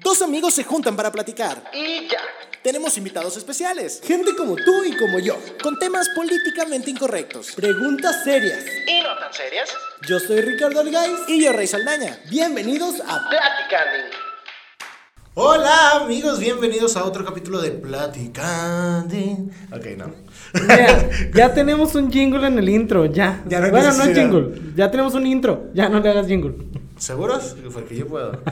Dos amigos se juntan para platicar. Y ya. Tenemos invitados especiales. Gente como tú y como yo. Con temas políticamente incorrectos. Preguntas serias. ¿Y no tan serias? Yo soy Ricardo Algaiz. Y yo, Rey Saldaña. Bienvenidos a Platicando. Hola amigos, bienvenidos a otro capítulo de Platicando. Ok, no. Mira, ya tenemos un jingle en el intro, ya. Ya no bueno, no es jingle, ya tenemos un intro, ya no le hagas jingle. ¿Seguros? Porque yo puedo.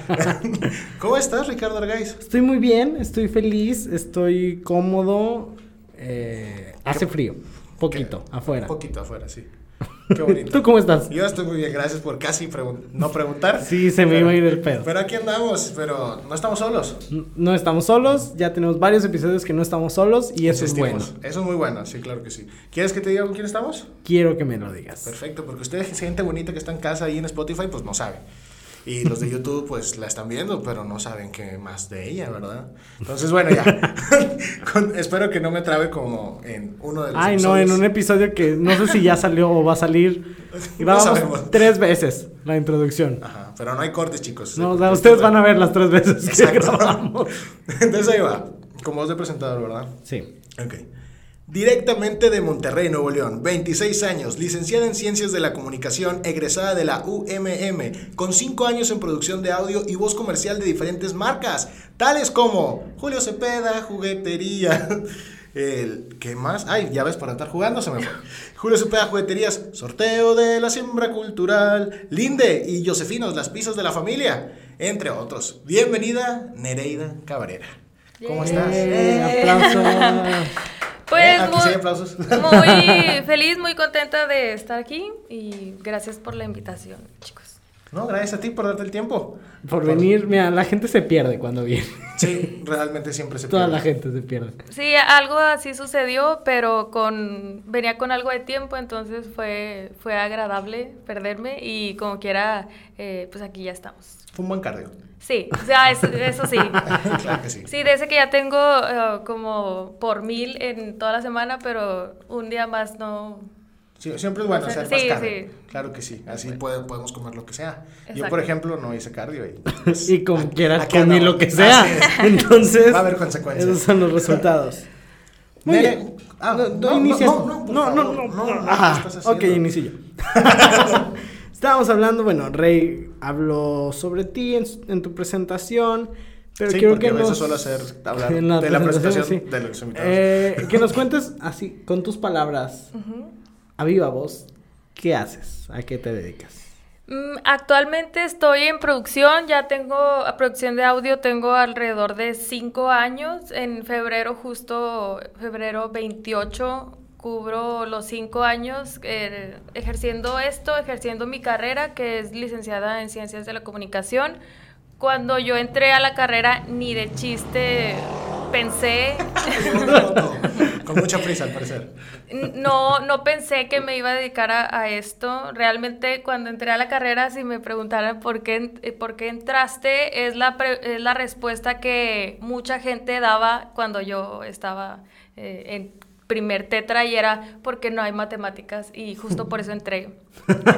¿Cómo estás, Ricardo Argaiz? Estoy muy bien, estoy feliz, estoy cómodo. eh, hace frío, poquito, afuera. Poquito afuera, sí. Qué bonito. ¿Tú cómo estás? Yo estoy muy bien, gracias por casi pregun- no preguntar. Sí, se me iba a ir el pedo. Pero aquí andamos, pero no estamos solos. No estamos solos, ya tenemos varios episodios que no estamos solos y eso es bueno. Insistimos. Eso es muy bueno, sí, claro que sí. ¿Quieres que te diga con quién estamos? Quiero que me lo digas. Perfecto, porque ustedes, gente bonita que está en casa ahí en Spotify, pues no saben. Y los de YouTube, pues la están viendo, pero no saben qué más de ella, ¿verdad? Entonces, bueno, ya. Con- espero que no me trabe como en uno de los Ay, no, en un episodio que no sé si ya salió o va a salir. No Grabamos sabemos. tres veces la introducción. Ajá, pero no hay cortes, chicos. No, o sea, ustedes van a ver las tres veces que Exacto. grabamos. Entonces ahí va. Como voz de presentador, ¿verdad? Sí. Ok. Directamente de Monterrey, Nuevo León, 26 años, licenciada en Ciencias de la Comunicación, egresada de la UMM, con 5 años en producción de audio y voz comercial de diferentes marcas, tales como Julio Cepeda, Juguetería, el, ¿qué más? Ay, ya ves, para estar jugando se me fue. Julio Cepeda, Jugueterías, Sorteo de la Siembra Cultural, Linde y Josefinos, Las Pizzas de la Familia, entre otros. Bienvenida, Nereida Cabrera. ¿Cómo estás? Eh, aplausos. Pues Eh, aplausos. muy feliz, muy contenta de estar aquí y gracias por la invitación, chicos. No, gracias a ti por darte el tiempo. Por venir, mira, la gente se pierde cuando viene. Sí, realmente siempre se Toda pierde. la gente se pierde. Sí, algo así sucedió, pero con venía con algo de tiempo, entonces fue fue agradable perderme y como quiera, eh, pues aquí ya estamos. Fue un buen cardio. Sí, o sea, eso, eso sí. claro que sí. Sí, de ese que ya tengo eh, como por mil en toda la semana, pero un día más no. Sí, siempre es bueno Sí, hacer más sí, cardio. sí. Claro que sí. Así puede- podemos comer lo que sea. Yo, por ejemplo, no hice cardio. Y, Y como quiera, Aquí comí lo que sea. Entonces, Va a haber consecuencias. esos son los resultados. Muy Nere- bien. Ah, No, no, no, inicia. no, no, no, no, favor. no, No, no, ¿qué Ajá, ok, inicio yo. Estábamos hablando, bueno, Rey habló sobre ti en, tu presentación, pero Sí, quiero porque que a veces nos... suelo hacer hablar de la presentación sí. de los invitados. Eh, que nos cuentes así, con tus palabras, a viva voz, ¿qué haces? ¿A qué te dedicas? Mm, Actualmente estoy en producción, ya tengo a producción de audio, tengo alrededor de cinco años. En febrero, justo febrero 28, cubro los cinco años eh, ejerciendo esto, ejerciendo mi carrera, que es licenciada en Ciencias de la Comunicación. Cuando yo entré a la carrera, ni de chiste pensé Con mucha prisa, al parecer. No, no pensé que me iba a dedicar a, a esto. Realmente cuando entré a la carrera, si me preguntaran por qué, eh, por qué entraste, es la, pre- es la respuesta que mucha gente daba cuando yo estaba eh, en primer tetra y era porque no hay matemáticas y justo por eso entré.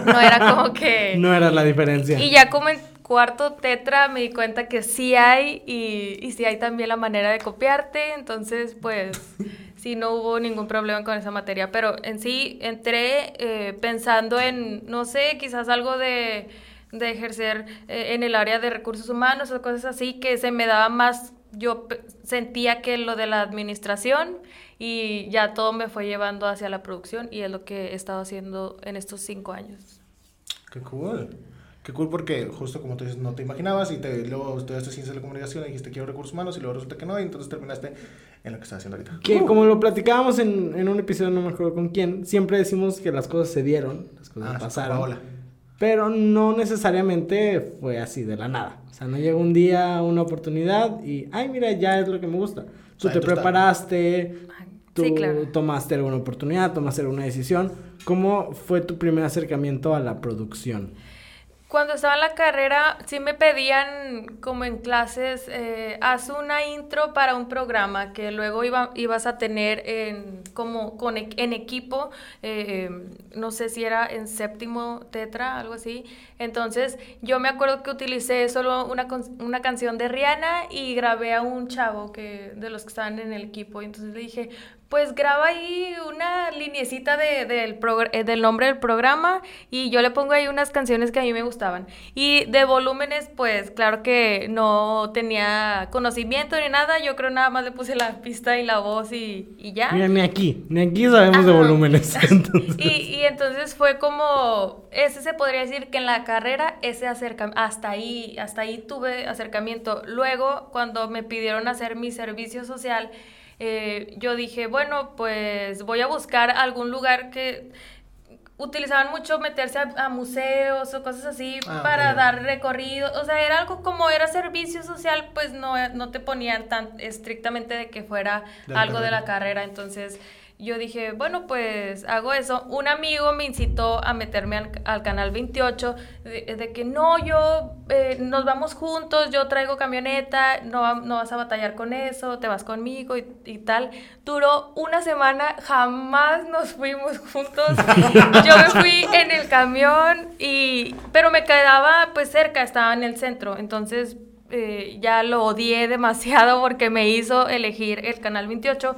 No era como que... No era la diferencia. Y ya como en cuarto tetra me di cuenta que sí hay y, y sí hay también la manera de copiarte, entonces pues sí no hubo ningún problema con esa materia, pero en sí entré eh, pensando en, no sé, quizás algo de, de ejercer eh, en el área de recursos humanos o cosas así que se me daba más, yo sentía que lo de la administración y ya todo me fue llevando hacia la producción y es lo que he estado haciendo en estos cinco años. Qué cool. Qué cool porque justo como tú dices, no te imaginabas y te, luego estudiaste ciencias de la comunicación y dijiste quiero recursos humanos y luego resulta que no y entonces terminaste en lo que estás haciendo ahorita. Que como lo platicábamos en, en un episodio, no me acuerdo con quién, siempre decimos que las cosas se dieron, las cosas Ah, pasaron. Paola. Pero no necesariamente fue así de la nada. O sea, no llegó un día una oportunidad y, ay, mira, ya es lo que me gusta. Tú sea, te tú preparaste, tú Sí, claro. tomaste alguna oportunidad, tomaste alguna decisión. ¿Cómo fue tu primer acercamiento a la producción? Cuando estaba en la carrera, sí me pedían, como en clases, eh, haz una intro para un programa que luego iba, ibas a tener en, como con, e- en equipo, eh, no sé si era en séptimo tetra, algo así. Entonces, yo me acuerdo que utilicé solo una, una canción de Rihanna y grabé a un chavo que, de los que estaban en el equipo. Y entonces le dije, pues graba ahí una liniecita de- del, progr- eh, del nombre del programa y yo le pongo ahí unas canciones que a mí me gustaban. Y de volúmenes, pues claro que no tenía conocimiento ni nada, yo creo nada más le puse la pista y la voz y, y ya. Mira, ni aquí, ni aquí sabemos de volúmenes. entonces. Y, y entonces fue como, ese se podría decir que en la carrera, ese acercamiento, hasta ahí, hasta ahí tuve acercamiento. Luego, cuando me pidieron hacer mi servicio social, eh, yo dije, bueno, pues voy a buscar algún lugar que utilizaban mucho meterse a, a museos o cosas así Ah, para dar recorrido, o sea, era algo como era servicio social, pues no, no te ponían tan estrictamente de que fuera De algo de la carrera, entonces yo dije, bueno, pues hago eso. Un amigo me incitó a meterme al, al canal 28, de, de que no, yo, eh, nos vamos juntos, yo traigo camioneta, no, no vas a batallar con eso, te vas conmigo y, y tal. Duró una semana, jamás nos fuimos juntos. yo me fui en el camión, y, pero me quedaba pues cerca, estaba en el centro, entonces eh, ya lo odié demasiado porque me hizo elegir el canal 28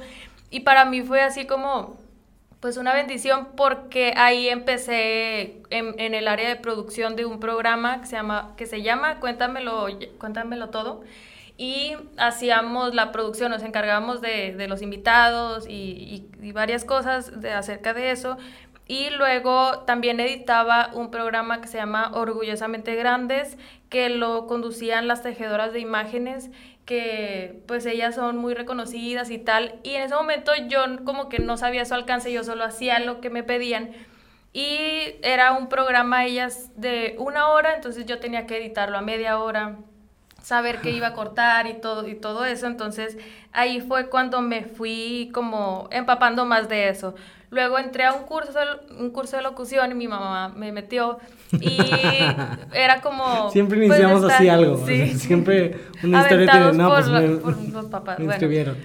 y para mí fue así como pues una bendición porque ahí empecé en, en el área de producción de un programa que se llama que se llama Cuéntamelo Cuéntamelo todo y hacíamos la producción, nos encargábamos de, de los invitados y, y- y varias cosas de, acerca de eso. Y luego también editaba un programa que se llama Orgullosamente Grandes, que lo conducían las tejedoras de imágenes, que pues ellas son muy reconocidas y tal. Y en ese momento yo como que no sabía su alcance, yo solo hacía lo que me pedían. Y era un programa ellas de una hora, entonces yo tenía que editarlo a media hora saber qué iba a cortar y todo y todo eso, entonces ahí fue cuando me fui como empapando más de eso. Luego entré a un curso de, un curso de locución y mi mamá me metió y era como Siempre pues, iniciamos estar- así algo. o sí. sea, siempre una historia. Aventados No, por, pues la- por los papás. me bueno.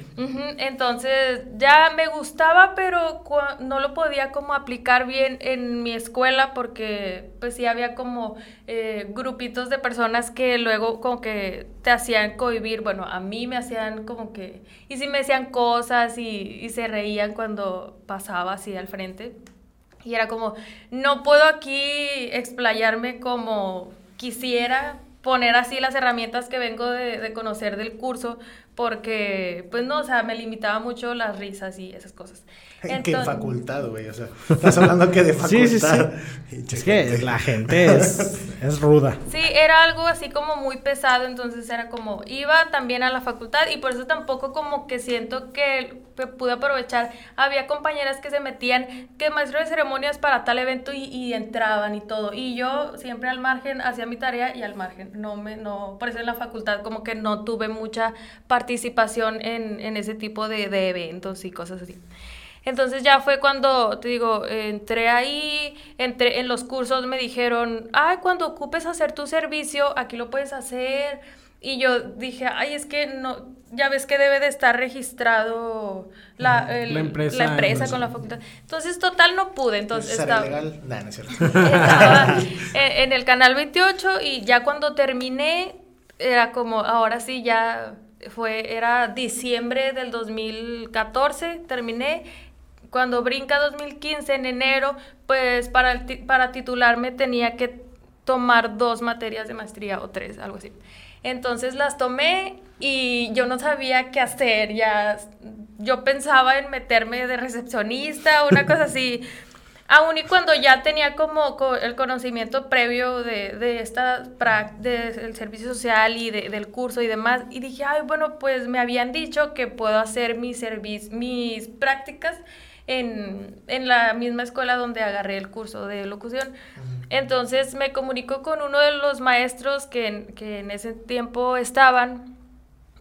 Entonces ya me gustaba, pero no lo podía como aplicar bien en mi escuela porque pues sí había como eh, grupitos de personas que luego como que te hacían cohibir, bueno, a mí me hacían como que, y sí me decían cosas y, y se reían cuando pasaba así al frente. Y era como, no puedo aquí explayarme como quisiera, poner así las herramientas que vengo de, conocer del curso, porque, pues no, o sea, me limitaba mucho las risas y esas cosas. ¿En qué facultad, güey? O sea, estás hablando que de facultad. Sí, sí, sí. Es que la gente es, es ruda. Sí, era algo así como muy pesado, entonces era como, iba también a la facultad y por eso tampoco como que siento que pude aprovechar. Había compañeras que se metían, que maestro de ceremonias para tal evento y, y entraban y todo. Y yo siempre al margen hacía mi tarea y al margen. No me, no, por eso en la facultad como que no tuve mucha participación en, en ese tipo de, de eventos y cosas así. Entonces ya fue cuando, te digo, entré ahí, entré en los cursos, me dijeron, ay, cuando ocupes hacer tu servicio, aquí lo puedes hacer. Y yo dije, ay, es que no, ya ves que debe de estar registrado la, el- La empresa, la empresa pues. con la facultad. Entonces, total, no pude. Entonces, ¿Será estaba, legal? Nah, no es cierto. estaba en, en el canal 28 y ya cuando terminé, era como, ahora sí, ya fue, era diciembre del 2014, terminé. Cuando brinca 2015, en enero, pues para, para titularme tenía que tomar dos materias de maestría o tres, algo así. Entonces las tomé y yo no sabía qué hacer, ya yo pensaba en meterme de recepcionista, una cosa así. Aún y cuando ya tenía como co- el conocimiento previo de, de esta de- del servicio social y de- del curso y demás, y dije, ay, bueno, pues me habían dicho que puedo hacer mis, mis prácticas en, en la misma escuela donde agarré el curso de locución. Entonces me comunico con uno de los maestros que en, que en ese tiempo estaban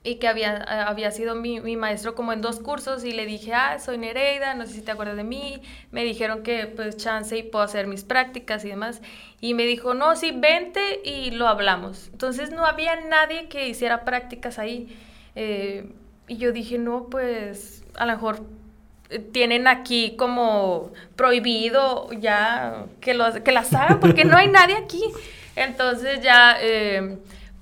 y que había, había sido mi, mi, maestro como en dos cursos y le dije, ah, soy Nereida, no sé si te acuerdas de mí, me dijeron que pues chance y puedo hacer mis prácticas y demás, y me dijo, no, sí, vente y lo hablamos. Entonces no había nadie que hiciera prácticas ahí, eh, y yo dije, no, pues a lo mejor tienen aquí como prohibido ya que, los, que las hagan porque no hay nadie aquí. Entonces ya... Eh,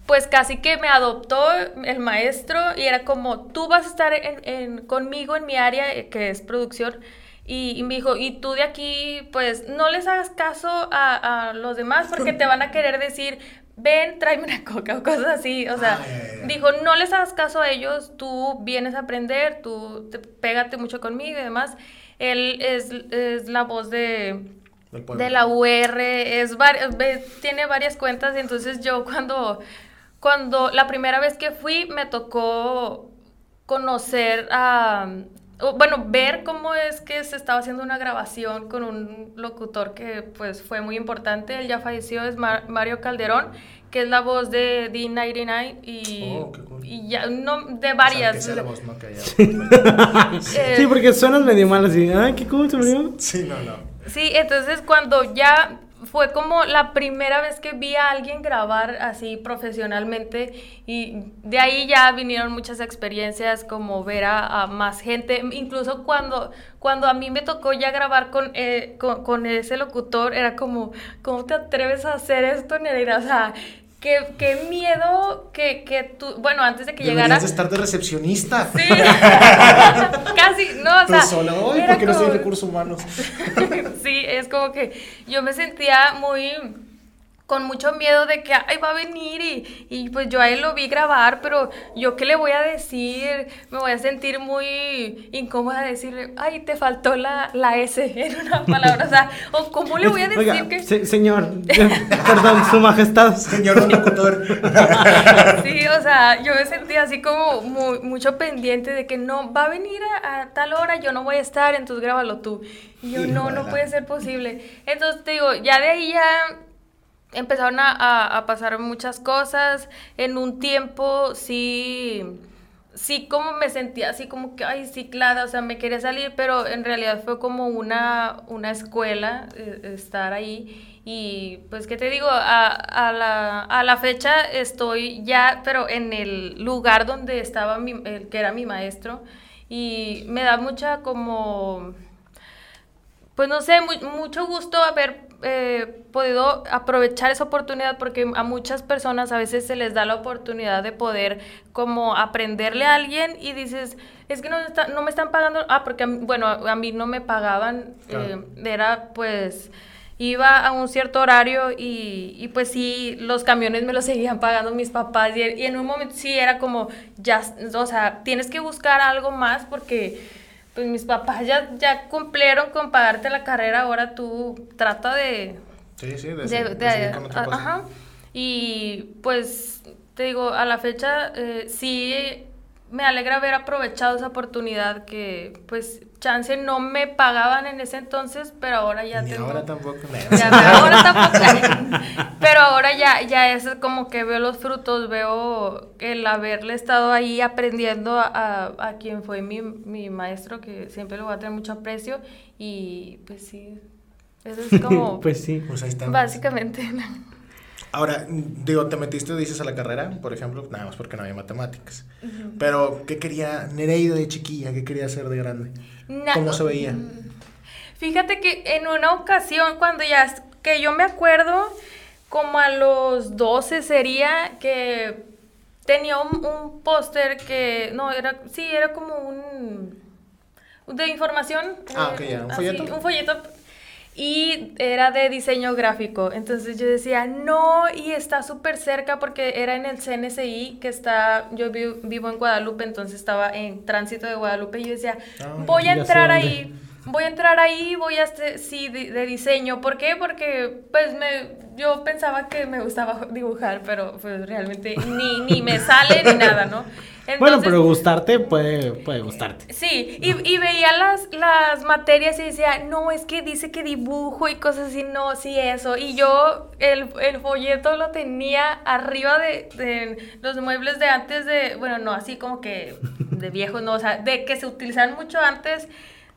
pues casi que me adoptó el maestro y era como, tú vas a estar en, conmigo en mi área, eh, que es producción. Y, me dijo, y tú de aquí, pues no les hagas caso a, los demás porque te van a querer decir, ven, tráeme una coca o cosas así. O sea, dijo, no les hagas caso a ellos, tú vienes a aprender, tú te, pégate mucho conmigo y demás. Él es, es la voz de, de la UR, es tiene varias cuentas y entonces yo cuando cuando la primera vez que fui me tocó conocer a, bueno, ver cómo es que se estaba haciendo una grabación con un locutor que pues fue muy importante, él ya falleció, es Mario Calderón, que es la voz de D99 y, oh, y ya, no, de varias. la voz, no, eh, sí, porque suena medio mal así, ay, qué cool se murió. Sí, no, no. Sí, entonces cuando ya fue como la primera vez que vi a alguien grabar así profesionalmente y de ahí ya vinieron muchas experiencias como ver a, más gente, incluso cuando, cuando a mí me tocó ya grabar con, eh, con, ese locutor, era como, ¿cómo te atreves a hacer esto, Nereida? Qué, qué, miedo que, que tú, bueno, antes de que Deberías llegara... de estar de recepcionista. Sí, casi, no, o sea... sola, hoy porque no soy recursos humanos. sí, es como que yo me sentía muy con mucho miedo de que ay, va a venir y, y, pues yo a él lo vi grabar, pero yo qué le voy a decir, me voy a sentir muy incómoda decirle, ay, te faltó la, la S en una palabra, o sea, o cómo le voy a decir que... señor, perdón, su majestad. Señor locutor. sí, o sea, yo me sentía así como muy, mucho pendiente de que no, va a venir a, a, tal hora, yo no voy a estar, entonces grábalo tú. Y yo, no, no puede ser posible. Entonces te digo, ya de ahí ya empezaron a, pasar muchas cosas. En un tiempo sí, sí como me sentía así como que, ay, ciclada, o sea, me quería salir, pero en realidad fue como una, una escuela eh, estar ahí. Y pues, ¿qué te digo? A, a, la, a la fecha estoy ya, pero en el lugar donde estaba mi, el que era mi maestro. Y me da mucha como pues no sé, mucho gusto haber eh, podido aprovechar esa oportunidad porque a muchas personas a veces se les da la oportunidad de poder como aprenderle a alguien y dices, es que no, no me están pagando, ah, porque bueno, a mí no me pagaban, eh, era pues iba a un cierto horario y, y, pues sí, los camiones me los seguían pagando mis papás y, y en un momento sí era como, ya, o sea, tienes que buscar algo más porque pues mis papás ya, ya cumplieron con pagarte la carrera, ahora tú trata de... Sí, sí, de, Ajá. Y pues te digo, a la fecha eh, sí me alegra haber aprovechado esa oportunidad que pues chance no me pagaban en ese entonces, pero ahora ya tengo... ahora tampoco. Ya, pero ahora tampoco. pero ahora ya, ya es como que veo los frutos, veo el haberle estado ahí aprendiendo a, a quien fue mi, mi maestro, que siempre lo voy a tener mucho aprecio, y pues sí, eso es como... pues sí. Pues ahí está. Básicamente. Ahora, digo, te metiste, dices, a la carrera, por ejemplo, nada más porque no había matemáticas. Pero, ¿qué quería Nereida de chiquilla? ¿Qué quería hacer de grande? ¿Cómo se veía? Mm, fíjate que en una ocasión, cuando ya, que yo me acuerdo, como a los 12 sería que tenía un, póster que, no, era, sí, era como un, de información. Ah, ok, ya, un folleto. un folleto y era de diseño gráfico. Entonces yo decía, no, y está súper cerca porque era en el CNCI, que está, yo vivo en Guadalupe, entonces estaba en tránsito de Guadalupe y yo decía, ah, voy a entrar ahí. Voy a entrar ahí, voy a, sí, de, diseño. ¿Por qué? Porque, pues, me, yo pensaba que me gustaba dibujar, pero pues realmente ni, ni me sale ni nada, ¿no? Bueno, pero gustarte puede, puede gustarte. Sí, y, y veía las, las materias y decía, no, es que dice que dibujo y cosas así, no, sí, eso. Y yo el, el folleto lo tenía arriba de, de los muebles de antes de, bueno, no, así como que de viejos, no, o sea, de que se utilizaban mucho antes,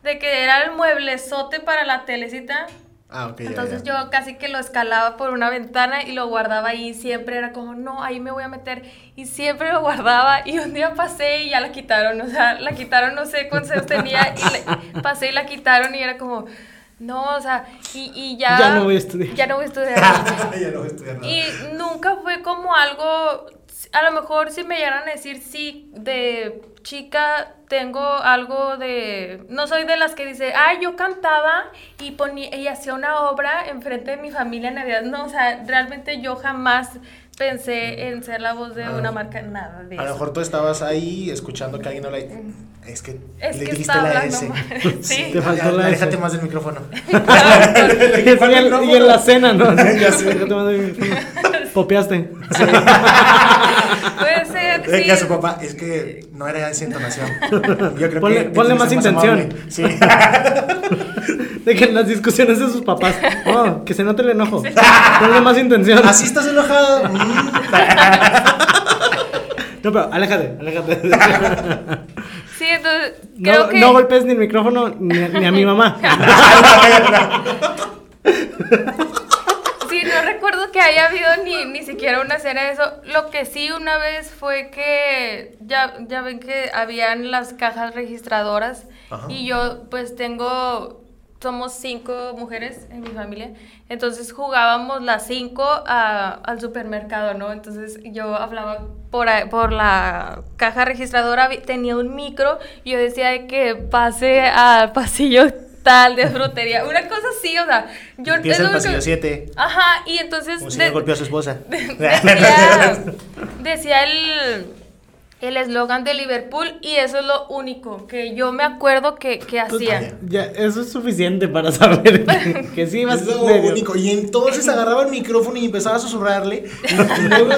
de que era el mueblezote para la telecita. Ah, ok. Entonces ya. yo casi que lo escalaba por una ventana y lo guardaba ahí. Siempre era como, no, ahí me voy a meter. Y siempre lo guardaba. Y un día pasé y ya la quitaron. O sea, la quitaron, no sé cuántos tenía. Y le- pasé y la quitaron y era como, no, o sea, y, y ya. Ya no voy a estudiar. Ya no voy a estudiar. ya no voy a estudiar nada. Y nunca fue como algo, a lo mejor si me llegaran a decir, sí, de chica tengo algo de, no soy de las que dice, ay, yo cantaba y ponía, y hacía una obra enfrente de mi familia en Navidad. No, o sea, realmente yo jamás pensé en ser la voz de una marca, nada de A lo mejor tú estabas ahí escuchando que alguien habla y... Es que Es le que dijiste la S. mal. Sí. Te faltó la S. más del micrófono. y, en, y en la cena, ¿no? Ya sé. Déjate más de mi- Popeaste. Puede ser, Le dije a su sí. papá, es que no era esa entonación. Yo creo Ponle- que ponle más que intención. amable. Sí. De que en las discusiones de sus papás. Oh, que se note el enojo. Ponle más intención. Así estás enojado. No, pero aléjate, aléjate. Sí, entonces, creo No, que... no golpes ni el micrófono ni, a- ni a mi mamá. Sí, no recuerdo que haya habido ni, ni siquiera una cena de eso. Lo que sí una vez fue que ya, ya ven que habían las cajas registradoras Ajá. y yo pues tengo, somos cinco mujeres en mi familia, entonces jugábamos las cinco a- al supermercado, ¿no? Entonces yo hablaba por, por la caja registradora, tenía un micro y yo decía de que pase al pasillo tal de frutería, una cosa así, o sea, yo Empieza el pasillo 7. Ajá, y entonces Un señor de- golpeó a su esposa. decía, decía el el eslogan de Liverpool y eso es lo único que yo me acuerdo que, que hacía. Ya, eso es suficiente para saber que, que sí Es lo medio- único. Y entonces agarraba el micrófono y empezaba a susurrarle. Luego-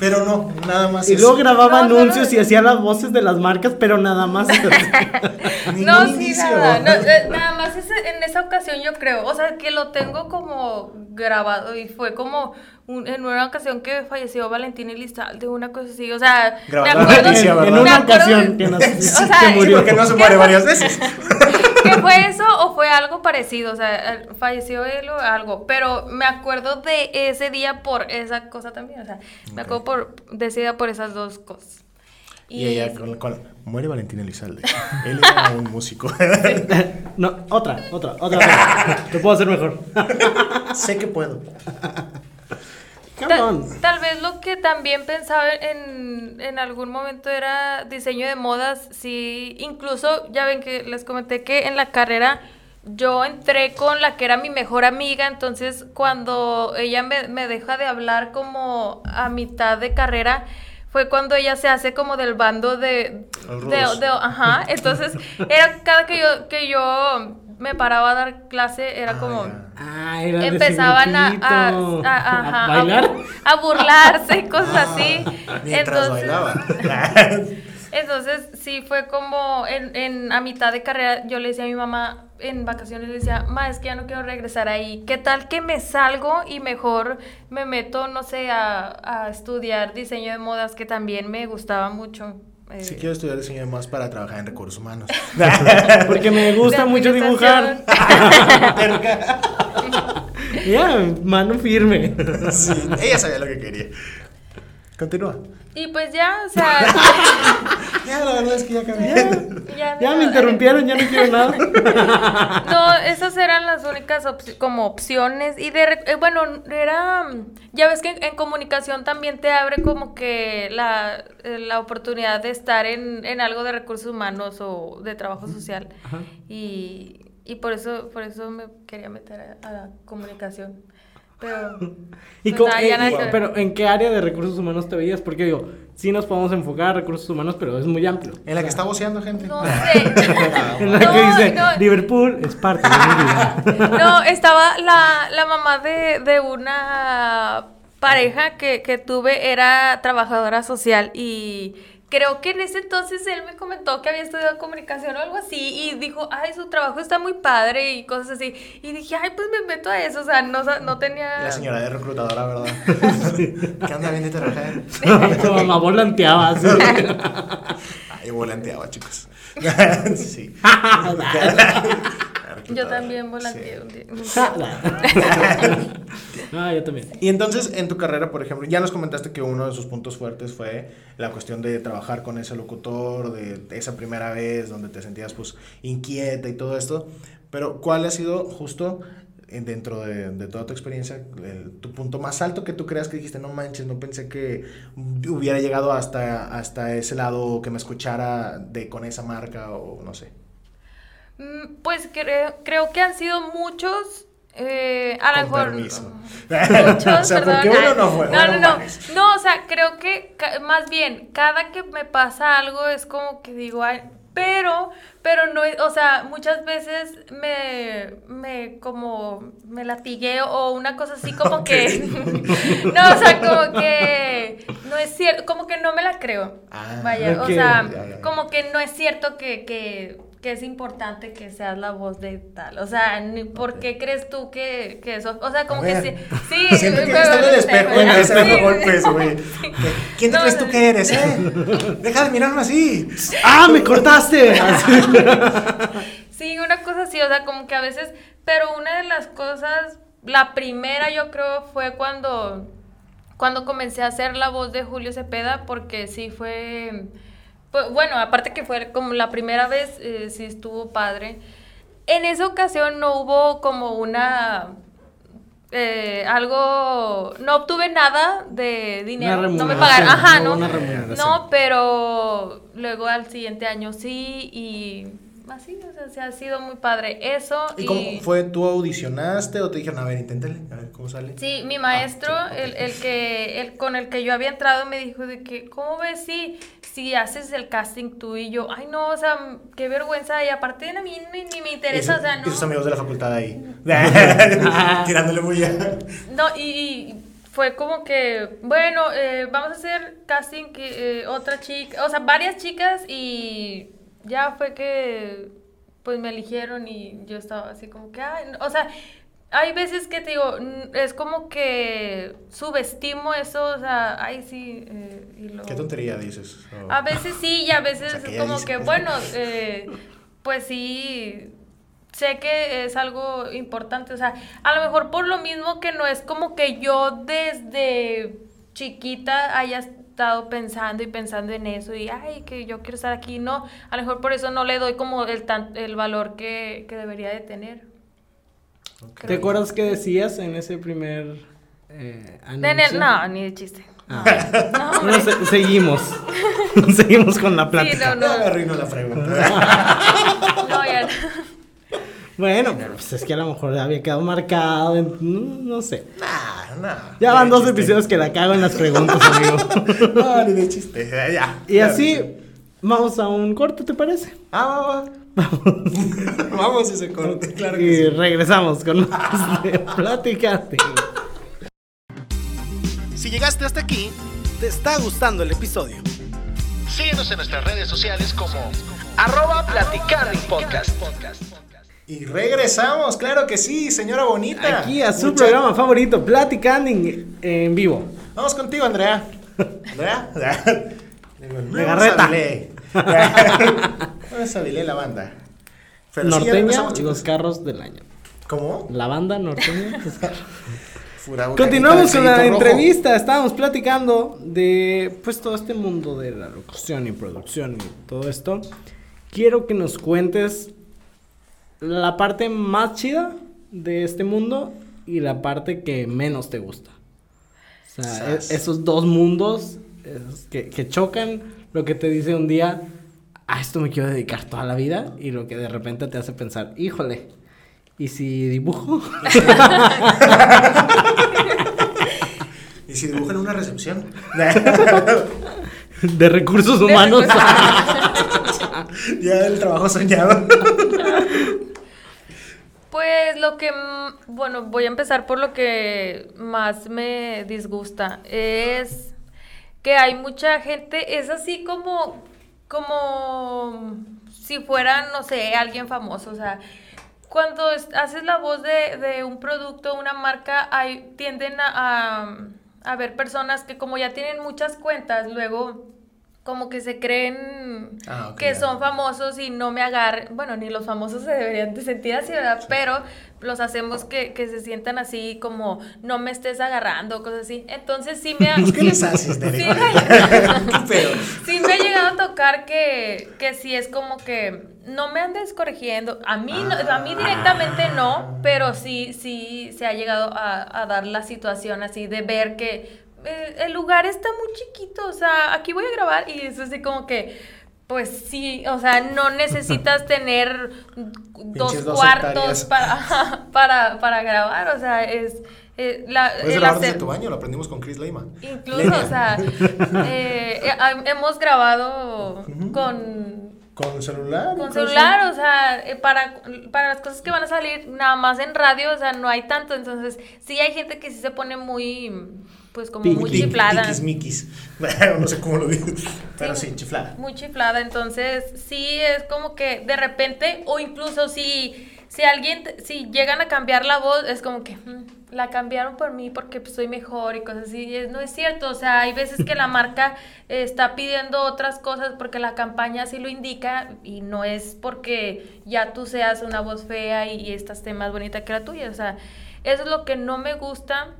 pero no, nada más. Y eso. luego grababa No, anuncios no. y hacía las voces de las marcas, pero nada más. No, sí, indicio. nada, no, eh, nada más ese- en esa ocasión yo creo, o sea, que lo tengo como grabado y fue como un- en una ocasión que falleció Valentín Elizalde, una cosa así, o sea, Grabando me acuerdo, noticia, en, una ocasión que, nos, o sea, que Sí, murió. porque no se muere varias veces. que fue eso o fue algo parecido, o sea, eh, falleció él o algo, pero me acuerdo de ese día por esa cosa también, o sea, me acuerdo por decidida por esas dos cosas. Y ella con, con- Muere Valentín Elizalde. Él era un músico. No, otra, otra, otra. otra. Te puedo hacer mejor. sé que puedo. Cabrón. Tal, tal vez lo que también pensaba en, en algún momento era diseño de modas. Sí, incluso ya ven que les comenté que en la carrera yo entré con la que era mi mejor amiga, entonces cuando ella me, me deja de hablar como a mitad de carrera, fue cuando ella se hace como del bando de... De- ajá, entonces era cada que yo, que yo me paraba a dar clase, era Ah, como. Ah, era empezaban a, a, a- ajá, ¿A bailar. a, a burlarse y cosas así. Mientras entonces, bailaba. entonces sí fue como en, en a mitad de carrera yo le decía a mi mamá en vacaciones le decía, ma, es que ya no quiero regresar ahí. ¿Qué tal que me salgo y mejor me meto, no sé, a, a estudiar diseño de modas que también me gustaba mucho? Eh, Si quiero estudiar diseño de modas para trabajar en recursos humanos. Porque me gusta mucho dibujar. Ya, mano firme. Sí, ella sabía lo que quería. Continúa. Y pues ya, o sea, Ya, la verdad es que ya acabé. ya, Ya no, me interrumpieron, ya no quiero nada. No, esas eran las únicas como opciones y de eh, bueno, era ya ves que en, en comunicación también te abre como que la, eh, la oportunidad de estar en, en algo de recursos humanos o de trabajo social Ajá. y, y por eso por eso me quería meter a, a la comunicación. Pero ¿Y pues nada, eh, pero en qué área de recursos humanos te veías? Porque digo, sí nos podemos enfocar a recursos humanos, pero es muy amplio. En la que está voceando gente. no sé. En la No, que dice, no. Liverpool es parte de mi vida. No, estaba la, la mamá de, de una pareja que, que tuve, era trabajadora social y creo que en ese entonces él me comentó que había estudiado comunicación o algo así y dijo, ay, su trabajo está muy padre y cosas así. Y dije, ay, pues me meto a eso, o sea, no, no tenía... La señora de reclutadora, ¿verdad? ¿Qué anda bien de trabajar? Tu mamá volanteaba así. Ay, volanteaba, chicos. sí. Yo también volanteé Sí. un día. día. ah, yo también. Y entonces, en tu carrera, por ejemplo, ya nos comentaste que uno de sus puntos fuertes fue la cuestión de trabajar con ese locutor, de esa primera vez donde te sentías pues inquieta y todo esto. Pero, ¿cuál ha sido justo en- dentro de, de toda tu experiencia el- tu punto más alto que tú creas que dijiste, no manches, no pensé que hubiera llegado hasta, hasta ese lado, que me escuchara de con esa marca o no sé? Mm, Pues creo, creo que han sido muchos. eh, a lo mejor. permiso. Muchos, O sea, perdón. porque uno Ay, no fue, No, no, no. o sea, creo que más bien, cada que me pasa algo es como que digo, ay, pero, pero no, es- o sea, muchas veces me, me como, me latigueo o una cosa así como que, no, o sea, como que no es cierto, como que no me la creo. Ah, Vaya, ok. o sea, como que no es cierto que, que, que es importante que seas la voz de tal. O sea, ¿por qué crees tú que, que eso? O sea, como A que ver. sí. sí Siento que me- está en el me- espejo me- y me está dando sí, golpes, sí. güey. ¿Quién te No, crees tú que eres, eh? Deja de mirarme así. ¡Ah, me cortaste! Sí, una cosa así, o sea, como que a veces, pero una de las cosas, la primera yo creo fue cuando, cuando comencé a hacer la voz de Julio Cepeda, porque sí fue, pues, bueno, aparte que fue como la primera vez, eh, sí estuvo padre. En esa ocasión no hubo como una... eh, algo no obtuve nada de dinero Una no me pagaron. ajá no no una no pero luego al siguiente año sí y así o sea, sí ha sido muy padre eso ¿Y y, cómo fue? ¿Tú audicionaste o te dijeron, a ver, inténtale, a ver cómo sale? sí mi maestro Ah, sí, el, el que el con el que yo había entrado me dijo de que cómo ves si si haces el casting tú y yo ay no o sea qué vergüenza y aparte a mí ni, ni me interesa o sea no Y sus amigos de la facultad ahí. Tirándole bulla. No, y, y fue como que, bueno, eh, vamos a hacer casting que eh, otra chica, o sea, varias chicas y ya fue que pues me eligieron y yo estaba así como que, ay, o sea, hay veces que te digo, es como que subestimo eso, o sea, ay sí, eh, y lo... ¿Qué tontería dices? A veces sí y a veces O sea, como dice- que, bueno, eh, pues sí, sé que es algo importante, o sea, a lo mejor por lo mismo que no es como que yo desde chiquita haya estado pensando y pensando en eso y, ay, que yo quiero estar aquí, no, a lo mejor por eso no le doy como el, tan, el valor que, que debería de tener. Ok. ¿Te acuerdas qué decías en ese primer eh, anuncio? no, ni de chiste. Ah. No, hombre. se- seguimos. seguimos con la Sí, plática. no, me no, arruinó la pregunta. Bueno, pero pues es que a lo mejor había quedado marcado. en- no, no sé. nah, nah. Ya van dos episodios que la cago en las preguntas, amigo. No, ni de chiste. Ya, ya. Y Ya, así, sí. vamos a un corte, ¿te parece? Ah, va, va. Vamos a ese corte, claro que y sí. regresamos con más de Platicate. Si llegaste hasta aquí, te está gustando el episodio. Síguenos en nuestras redes sociales como arroba platicando podcast. Y regresamos, claro que sí, señora bonita. Aquí a su Mucha- programa favorito, Platicando en, en vivo. Vamos contigo, Andrea. Andrea. Legarreta. No sabilé la banda. Pero sí, Norteña, regresamos, los carros del año. ¿Cómo? La banda norteña. los carros. Continuamos con la rojo. entrevista. Estábamos platicando de pues todo este mundo de la locución y producción y todo esto. Quiero que nos cuentes la parte más chida de este mundo y la parte que menos te gusta. O sea, e- esos dos mundos es, que, que chocan, lo que te dice un día, a esto me quiero dedicar toda la vida, y lo que de repente te hace pensar, híjole, ¿y si dibujo? ¿Y si dibujan una recepción? de recursos humanos. ya el trabajo soñado. Pues lo que, bueno, voy a empezar por lo que más me disgusta. Es que hay mucha gente, es así como, como si fuera, no sé, alguien famoso, o sea, cuando es- haces la voz de, de un producto, una marca, hay, tienden a, a, a ver personas que como ya tienen muchas cuentas, luego como que se creen Ah, que son famosos y no me agarren, bueno, ni los famosos se deberían de sentir así, ¿verdad? Pero los hacemos que, que se sientan así como no me estés agarrando, cosas así. Entonces sí me ha... ¿Qué sí- les haces, sí me ha-. Sí me ha llegado a tocar que, que sí es como que no me andes corrigiendo. A mí, no- a mí directamente no, pero sí, sí se ha llegado a, a dar la situación así de ver que eh, el lugar está muy chiquito, o sea, aquí voy a grabar y es así como que, pues sí, o sea, no necesitas tener dos cuartos para, para, para grabar, o sea, es... eh, la, Puedes grabar desde tu baño, lo aprendimos con Chris Leima. Incluso, o sea, eh, eh, ah, hemos grabado con, ¿Con celular? con incluso? celular, o sea, eh, para, para las cosas que van a salir nada más en radio, o sea, no hay tanto, entonces sí hay gente que sí se pone muy, pues como muy chiflada. Tiquismiquis. Bueno, no sé cómo lo digo. Pero Sí. sí, chiflada. Muy chiflada, entonces sí es como que de repente, o incluso si, si alguien, si llegan a cambiar la voz, es como que "Mm, la cambiaron por mí porque pues, soy mejor y cosas así. Y es- no es cierto, o sea, hay veces que la marca eh, está pidiendo otras cosas porque la campaña así lo indica y no es porque ya tú seas una voz fea y, y esta esté más bonita que la tuya, o sea, eso es lo que no me gusta.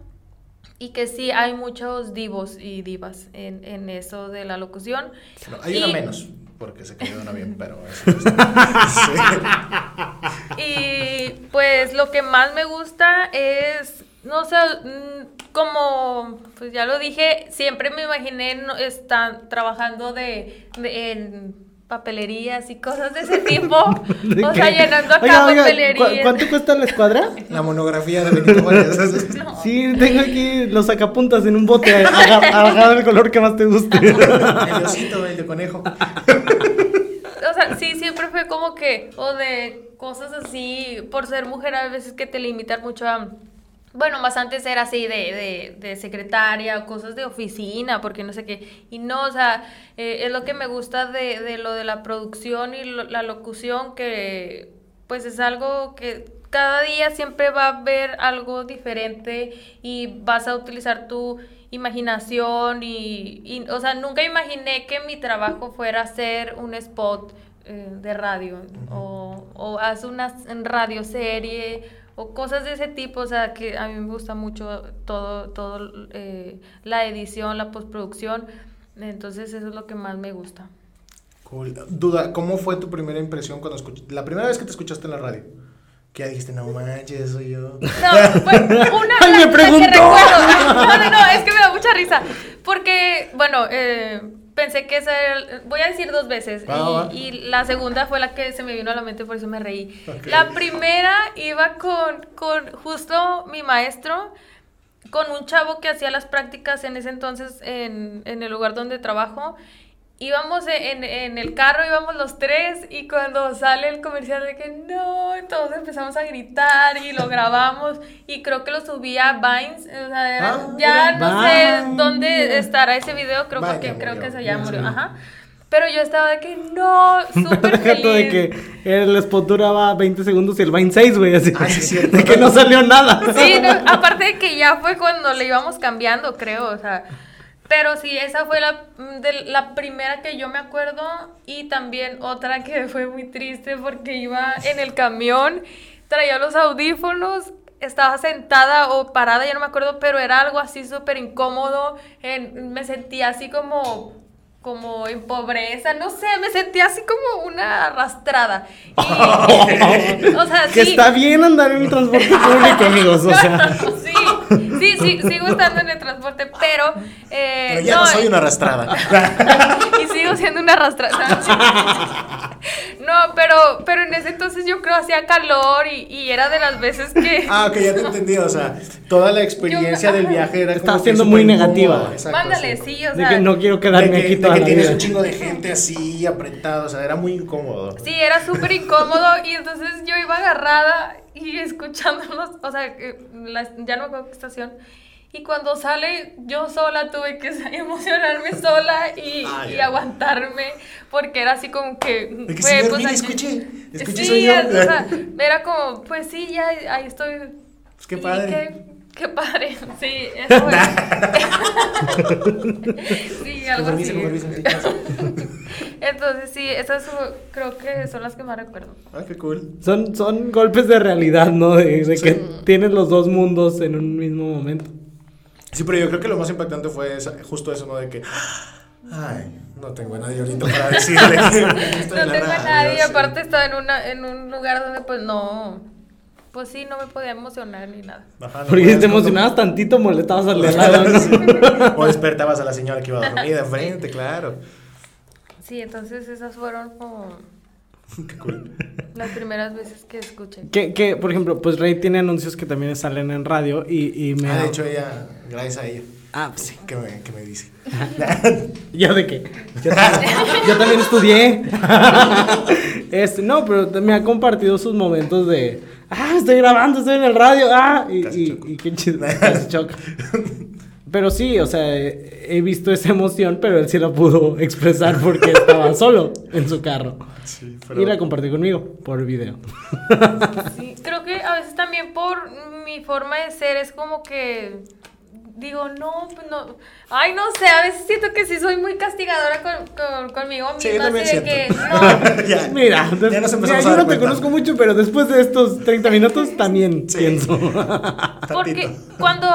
Y que sí hay muchos divos y divas en, en eso de la locución. No, hay una Y- menos, porque se cayó de un avión, pero eso es- sí. Y pues lo que más me gusta es, no sé, mm, como, pues ya lo dije, siempre me imaginé no, estar trabajando de, de- en papelerías y cosas de ese tipo. ¿De o sea, llenando acá Oiga, oiga, papelerías. ¿cu- ¿Cuánto cuesta la escuadra? La monografía de Benito Juárez. Sí, tengo aquí los sacapuntas en un bote, aga- agarrado el color que más te guste. El osito, el de conejo. O sea, sí, siempre fue como que, o de cosas así, por ser mujer a veces que te limitan mucho a... Bueno, más antes era así de, de, de secretaria o cosas de oficina, porque no sé qué. Y no, o sea, eh, es lo que me gusta de, de lo de la producción y lo- la locución, que pues es algo que cada día siempre va a haber algo diferente y vas a utilizar tu imaginación y, y, o sea, nunca imaginé que mi trabajo fuera hacer un spot eh, de radio o, o hacer una radio serie o cosas de ese tipo, o sea, que a mí me gusta mucho todo, todo eh, la edición, la postproducción, entonces eso es lo que más me gusta. Cool. Duda, ¿cómo fue tu primera impresión cuando escuchaste? La primera vez que te escuchaste en la radio. Que ya dijiste, no manches, soy yo. No, pues una Ay, me la que preguntó. recuerdo. No, no, no, es que me da mucha risa. Porque, bueno, eh, pensé que esa era. Voy a decir dos veces. Y, y la segunda fue la que se me vino a la mente, por eso me reí. La primera iba con, con justo mi maestro, con un chavo que hacía las prácticas en ese entonces en, en el lugar donde trabajo. Íbamos en, en el carro, íbamos los tres y cuando sale el comercial de que no, todos empezamos a gritar y lo grabamos y creo que lo subí a Vines, o sea, era- Ah, ya mira. no sé dónde estará ese video, creo Vine que creo que se ya murió, murió. ajá. Pero yo estaba de que no, súper tú de feliz. que el spot duraba 20 segundos y el Vine 6, güey, así. Ah, sí. De que no salió nada. Sí, no, aparte de que ya fue cuando le íbamos cambiando, creo, o sea. Pero sí, esa fue la, mm, de, la primera que yo me acuerdo y también otra que fue muy triste porque iba en el camión, traía los audífonos, estaba sentada o parada, ya no me acuerdo, pero era algo así súper incómodo, en- me sentía así como como en pobreza, no sé, me sentía así como una arrastrada. Y- o sea, Que sí. está bien andar en el transporte público, amigos. O sea, sí, sí, sí, sigo estando en el transporte, pero... eh, Pero ya no, soy eh, una arrastrada. y sigo siendo una arrastrada. No, pero, pero en ese entonces yo creo hacía calor y, y era de las veces que... Ah, ok, ya te entendí. O sea, toda la experiencia Yo- del viaje era que siendo muy negativa. exacto, Mándale, sí. sí, o de sea... que no quiero quedarme de que, aquí de toda que la tienes vida. un chingo de gente así apretado, o sea, era muy incómodo. Sí, era súper incómodo y entonces yo iba agarrada y escuchándolos, o sea, la- ya no me acuerdo qué estación, Y cuando sale, yo sola tuve que emocionarme sola y, Ah, y aguantarme, porque era así como que... Que, señor, pues, mire, aquí- escuche, escuche, sí, soy yo. o sea, era como, pues sí, ya ahí estoy. Pues qué Y padre. Qué, qué padre, sí, eso fue. sí, algo así. Entonces, sí, esas creo que son las que más recuerdo. Ah, qué cool. Son, son golpes de realidad, ¿no? De, de Sí. que tienes los dos mundos en un mismo momento. Sí, pero yo creo que lo más impactante fue esa- justo eso, ¿no? De que, ay, no tengo a nadie ahorita para decirle No tengo a radio", nadie, aparte estaba en, una, en un lugar donde pues no, pues sí, no me podía emocionar ni nada. Ajá, no Porque puedes te como- emocionabas tantito, molestabas al lado, ¿no? O despertabas a la señora que iba dormida enfrente, claro. Sí, entonces esas fueron como Qué cool. las primeras veces que escuché. Que, que, por ejemplo, pues Rey tiene anuncios que también salen en radio y, y me... Ah, de hecho, ella, gracias a ella, Ah, pues sí. que me, que me dice. ¿Ya de qué? Yo, también- yo también estudié. este, no, pero me ha compartido sus momentos de... Ah, estoy grabando, estoy en el radio. Ah, y, y, y qué chido. Casi choca. Pero sí, o sea, he visto esa emoción, pero él sí la pudo expresar porque estaba solo en su carro. Sí, Y la compartió conmigo por video. Sí, creo que a veces también por mi forma de ser es como que digo, no, pues no. Ay, no sé, a veces siento que sí soy muy castigadora con, con- conmigo misma. Sí, yo también así de que, siento. no, ya, Mira, ya nos empezamos mira, a yo dar no te conozco mucho, pero después de estos 30 minutos también Sí. pienso. Porque cuando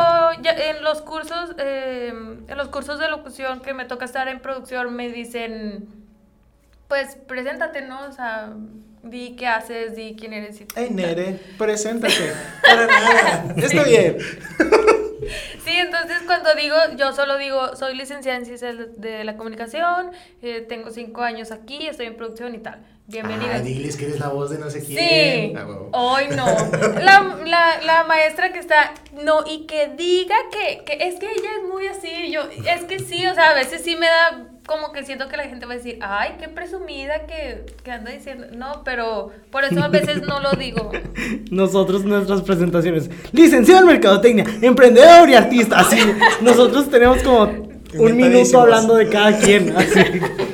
ya en los cursos, eh, en los cursos de locución que me toca estar en producción, me dicen, pues, preséntate, ¿no? O sea, di qué haces, di quién eres. y Hey. Nere, preséntate. Para nada. Está bien. Sí, entonces cuando digo, yo solo digo, soy licenciada en ciencias de la comunicación, eh, tengo cinco años aquí, estoy en producción y tal. Bienvenida. Ah, diles que eres la voz de no sé Sí, quién. Ah, huevo. hoy no. La, la, la maestra que está, no, y que diga que, que es que ella es muy así, yo, es que sí, o sea, a veces sí me da como que siento que la gente va a decir, ay, qué presumida que, que anda diciendo, no, pero por eso a veces no lo digo. Nosotros, nuestras presentaciones. Licenciado en Mercadotecnia, emprendedor y artista. Así, nosotros tenemos como un minuto hablando de cada quien. Así,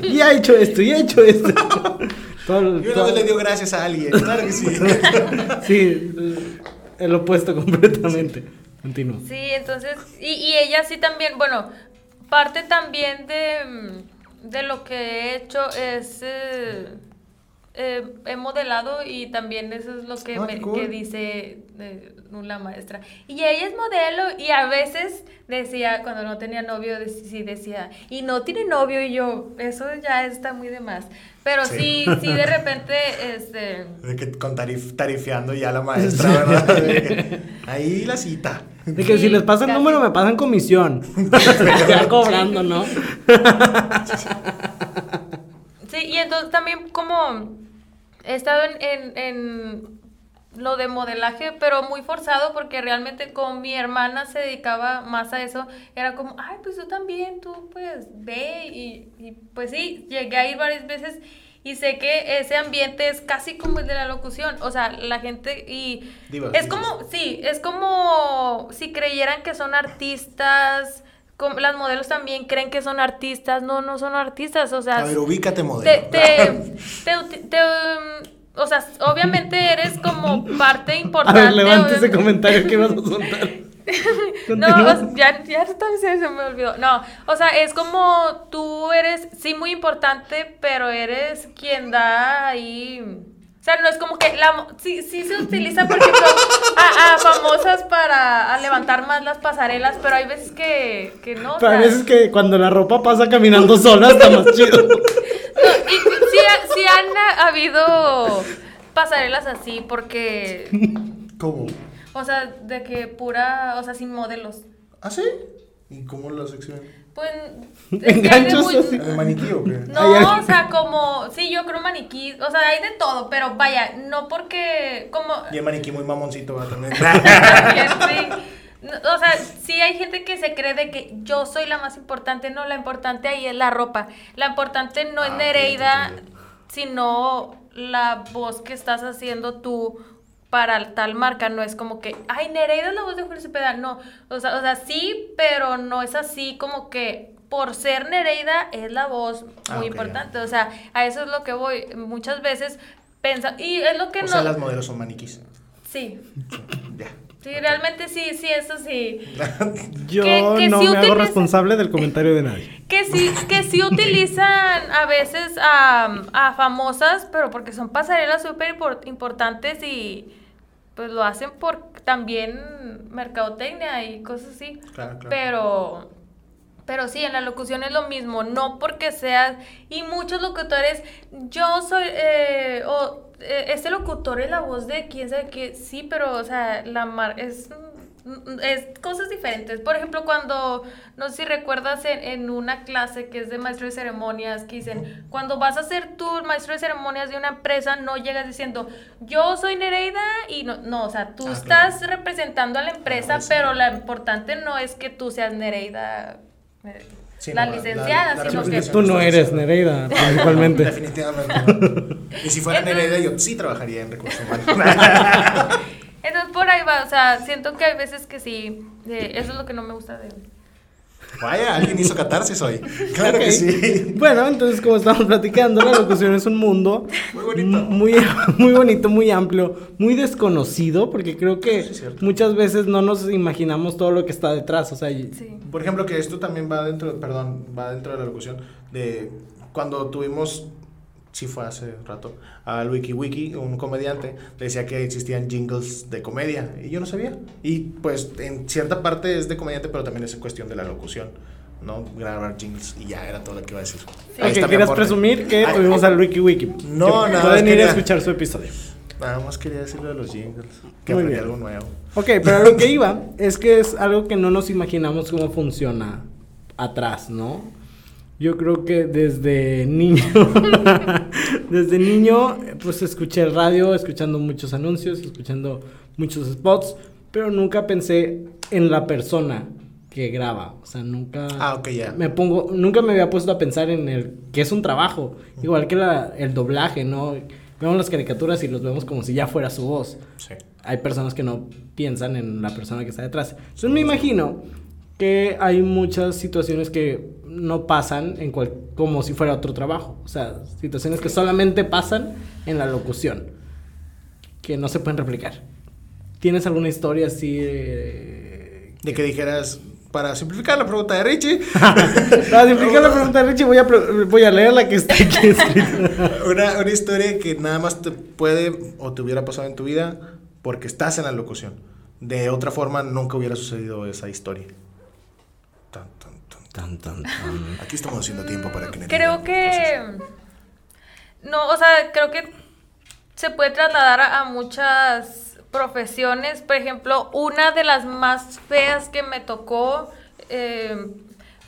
y ha hecho esto, y ha hecho esto. Todo- Y una todo- vez le dio gracias a alguien. Claro que sí. Sí, el opuesto completamente. Continúo. Sí, entonces, y, y ella sí también, bueno, parte también de, mm, de lo que he hecho es, eh, eh, he modelado y también eso es lo que, Ah, me- qué cool. que dice eh, la maestra. Y ella es modelo y a veces decía, cuando no tenía novio, sí decía, y no tiene novio y yo, eso ya está muy de más. Pero Sí. sí, sí, de repente, este... De que con tarif, tarifeando ya la maestra, ¿verdad? De que, Ahí la cita. De que si les pasan casi. número, me pasan comisión. ya cobrando, ¿no? Sí, y entonces también como he estado en, en, en lo de modelaje, pero muy forzado porque realmente como mi hermana se dedicaba más a eso, era como, ay, pues tú también, tú pues ve y, y pues sí, llegué a ir varias veces y sé que ese ambiente es casi como el de la locución, o sea, la gente y Divas, es como, sí, es como si creyeran que son artistas. como las modelos también creen que son artistas, no, no son artistas, o sea, A ver, ubícate, te, modelo. te, te, um, o sea, obviamente eres como parte A importante. ver, levante ese obviamente- comentario que vas a soltar. No, ya, ya también se me olvidó. No, o sea, es como tú eres, sí, muy importante, pero eres quien da ahí. O sea, no es como que la, sí, sí se utiliza, por ejemplo, a, a famosas para a levantar más las pasarelas, pero hay veces que, que no. Pero a sea, veces que cuando la ropa pasa caminando sola está más chido. No, y ha- sí han ha- habido pasarelas así porque, ¿Cómo? o sea, de que pura, o sea, sin modelos. ¿Ah, sí? ¿Y cómo la sección? Pues Enganchos muy- así. ¿De maniquí o qué? Ay. No, o sea, como, sí, yo creo maniquí, o sea, hay de todo, pero vaya, no porque, como, Y el maniquí muy mamoncito ¿verdad? también. sí. O sea, sí hay gente que se cree de que yo soy la más importante, no, la importante ahí es la ropa. La importante no es Ah, Nereida. Sino la voz que estás haciendo tú para tal marca no es como que, ay, Nereida es la voz de Julio Cepeda. No, o sea, o sea, sí, pero no es así como que por ser Nereida es la voz muy Ah, ok, importante. O sea, a eso es lo que voy. Muchas veces pensa y es lo que O no. sea, las modelos son maniquís. Sí. Sí, realmente sí, sí, eso sí. Yo Que- que no sí me hago responsable del comentario de nadie. Que sí, que sí utilizan a veces a, a famosas, pero porque son pasarelas súper impor- importantes y pues lo hacen por también mercadotecnia y cosas así. Claro, claro. Pero, pero sí, en la locución es lo mismo, no porque seas, y muchos locutores, yo soy, eh, o eh, este locutor es la voz de quién sabe qué, sí, pero, o sea, la mar es, mm, es cosas diferentes. Por ejemplo, cuando, no sé si recuerdas en, en una clase que es de maestro de ceremonias, que dicen, cuando vas a ser tú el maestro de ceremonias de una empresa, no llegas diciendo, yo soy Nereida, y no, no, o sea, tú Ah, estás claro. representando a la empresa, pero lo importante no es que tú seas Nereida, eh, Sí, la no, la- licenciada, la- la sino que... Tú no eres Nereida, principalmente. Definitivamente. no. Y si fuera Entonces- Nereida, yo sí trabajaría en recursos humanos. Entonces por ahí va, o sea, siento que hay veces que sí, eh, eso es lo que no me gusta de... Vaya, alguien hizo catarsis hoy. Claro que sí. Bueno, entonces como estamos platicando, la locución es un mundo Muy bonito. muy, muy bonito, muy amplio, muy desconocido, porque creo que Sí, muchas veces no nos imaginamos todo lo que está detrás. O sea, y- Sí. Por ejemplo, que esto también va dentro, perdón, va dentro de la locución de cuando tuvimos, sí fue hace rato, al Wiki Wiki, un comediante, decía que existían jingles de comedia y yo no sabía. Y pues en cierta parte es de comediante, pero también es en cuestión de la locución, ¿no? Grabar jingles y ya era todo lo que iba a decir. Ahí Ok, está mi quieras aporte. presumir que Ay, tuvimos al Wiki Wiki. No, Que nada más Pueden ir quería- a escuchar su episodio. Nada más quería decirlo de los jingles, que Muy aprendí bien. algo nuevo. Ok, pero a lo que iba es que es algo que no nos imaginamos cómo funciona atrás, ¿no? Yo creo que desde niño, desde niño, pues escuché el radio, escuchando muchos anuncios, escuchando muchos spots, pero nunca pensé en la persona que graba, o sea, nunca Ah, ok, ya. me pongo, nunca me había puesto a pensar en el que es un trabajo, igual que la- el doblaje, ¿no? Vemos las caricaturas y los vemos como si ya fuera su voz Sí. hay personas que no piensan en la persona que está detrás. Entonces me imagino que hay muchas situaciones que no pasan en cual- como si fuera otro trabajo. O sea, situaciones que solamente pasan en la locución, que no se pueden replicar. ¿Tienes alguna historia así? de- De que dijeras, para simplificar la pregunta de Richie, Para simplificar la pregunta, Richie, voy a, voy a leer la que está aquí escrita. Una, una historia que nada más te puede o te hubiera pasado en tu vida porque estás en la locución. De otra forma, nunca hubiera sucedido esa historia. Tan, tan, tan. Aquí estamos haciendo tiempo para que... Creo que... No, o sea, creo que se puede trasladar a, a muchas profesiones. Por ejemplo, una de las más feas que me tocó eh,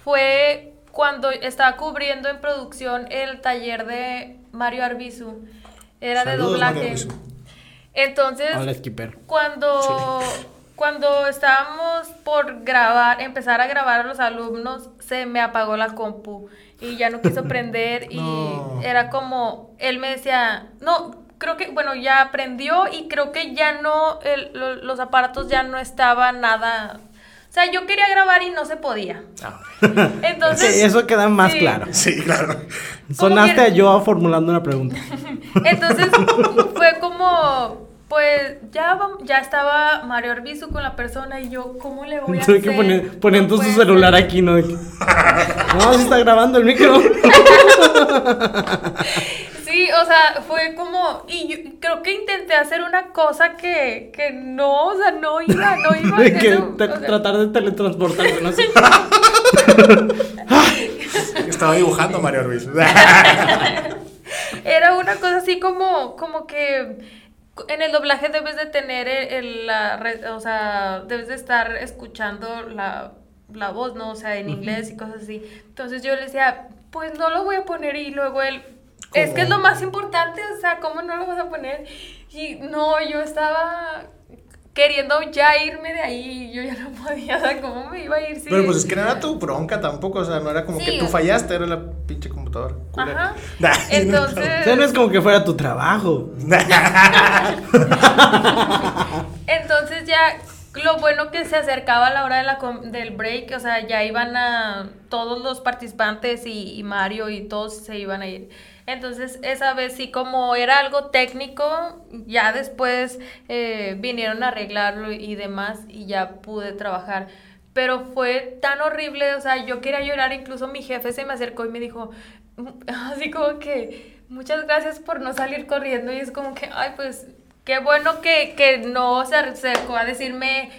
fue cuando estaba cubriendo en producción el taller de Mario Arbizu. Era de Saludos, doblaje. Arbizu. Entonces, Hola, Skipper. cuando, cuando estábamos por grabar, empezar a grabar a los alumnos, se me apagó la compu y ya no quiso prender y No. era como, él me decía, no, creo que, bueno, ya aprendió y creo que ya no, el- lo- los aparatos ya no estaban nada, o sea, yo quería grabar y no se podía. Ah, Entonces, Sí, eso queda más sí. claro. sí, claro. Sonaste que- a yo formulando una pregunta. Entonces fue como, pues ya, ya estaba Mario Arbizu con la persona y yo, ¿cómo le voy a Tuve hacer? que poner, poniendo No su celular ser. aquí, ¿no? No, se está grabando el micro. Sí, o sea, fue como, y yo creo que intenté hacer una cosa que, que no, o sea, no iba, no iba. Que o sea, tratar de teletransportarse, no sé. Estaba dibujando Mario Ruiz. Era una cosa así como, como que en el doblaje debes de tener el, el- la, o sea, debes de estar escuchando la, la voz, ¿no? O sea, en inglés y cosas así. Entonces yo le decía, pues no lo voy a poner y luego él, es que es lo más importante, o sea, ¿cómo no lo vas a poner? Y no, yo estaba queriendo ya irme de ahí yo ya no podía, o sea, ¿cómo me iba a ir? si- Pero pues es que no era tu bronca tampoco, o sea, no era como Sí. que tú fallaste, era la pinche computadora. Ajá. Nah, O sea, no Entonces, es como que fuera tu trabajo. entonces ya lo bueno que se acercaba a la hora de la com- del break, o sea, ya iban a todos los participantes y, y Mario y todos se iban a ir. Entonces, esa vez sí, como era algo técnico, ya después eh, vinieron a arreglarlo y demás y ya pude trabajar. Pero fue tan horrible, o sea, yo quería llorar, incluso mi jefe se me acercó y me dijo, así como que, muchas gracias por no salir corriendo y es como que, ay, pues, qué bueno que, que no se acercó a decirme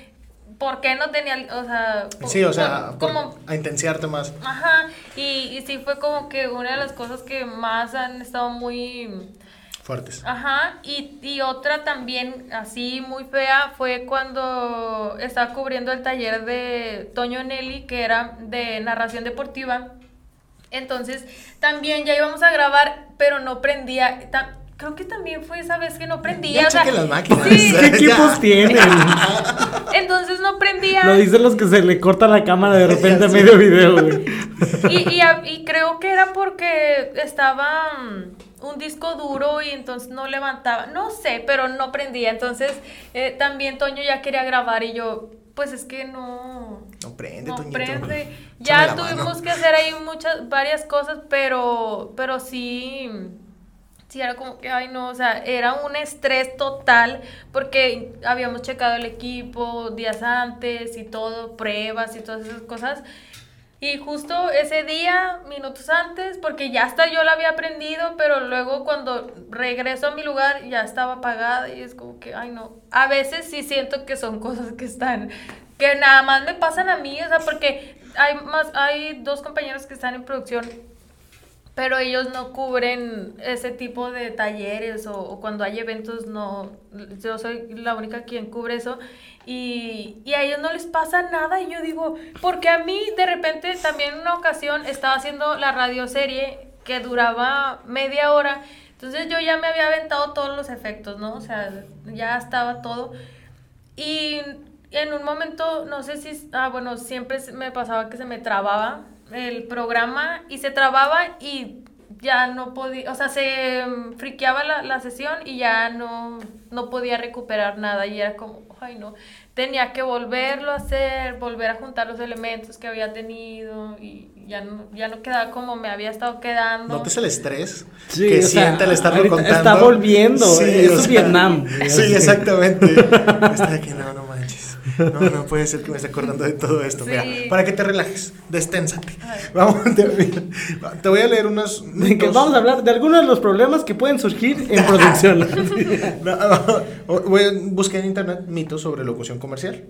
por qué no tenía, o sea, po- Sí, o sea, por- por- como a intensiarte más. Ajá, y, y sí fue como que una de las cosas que más han estado muy... Fuertes. Ajá, y, y otra también así muy fea fue cuando estaba cubriendo el taller de Toño Nelly, que era de narración deportiva. Entonces, también ya íbamos a grabar, pero no prendía. Ta- creo que también fue esa vez que no prendía. Ya o sea, las máquinas. sí, ¿Qué equipos Ya. tienen? entonces no prendía. Lo dicen los que se le corta la cámara de repente a medio video, güey. Y, y, creo que era porque estaba mm, un disco duro y entonces no levantaba, no sé, pero no prendía. Entonces eh, también Toño ya quería grabar y yo, pues es que no, No prende, no Toñito. prende. Ya tuvimos que hacer ahí muchas, varias cosas, pero, pero sí, sí era como que, ay no, o sea, era un estrés total porque habíamos checado el equipo días antes y todo, pruebas y todas esas cosas. Y justo ese día, minutos antes, porque ya hasta yo la había aprendido, pero luego cuando regreso a mi lugar ya estaba apagada y es como que, ay no, a veces sí siento que son cosas que están, que nada más me pasan a mí, o sea, porque hay más, hay dos compañeros que están en producción pero ellos no cubren ese tipo de talleres o, o cuando hay eventos no yo soy la única quien cubre eso y, y a ellos no les pasa nada y yo digo porque a mí de repente también en una ocasión estaba haciendo la radioserie que duraba media hora entonces yo ya me había aventado todos los efectos no o sea ya estaba todo y en un momento, no sé si, ah, bueno, siempre me pasaba que se me trababa el programa y se trababa y ya no podía, o sea, se mm, friqueaba la, la sesión y ya no, no podía recuperar nada y era como, ay no, tenía que volverlo a hacer, volver a juntar los elementos que había tenido y ya no, ya no quedaba como me había estado quedando. ¿Notas el estrés Sí, que siente al estarlo contando? está volviendo, eso o es Vietnam. Sí, exactamente. Está de que no, no. No, no puede ser que me esté acordando de todo esto. Sí. Mira, para que te relajes, desténsate. Vamos, te, te voy a leer unos. Dos- vamos a hablar de algunos de los problemas que pueden surgir en producción. No, no, voy a- busqué en internet mitos sobre locución comercial.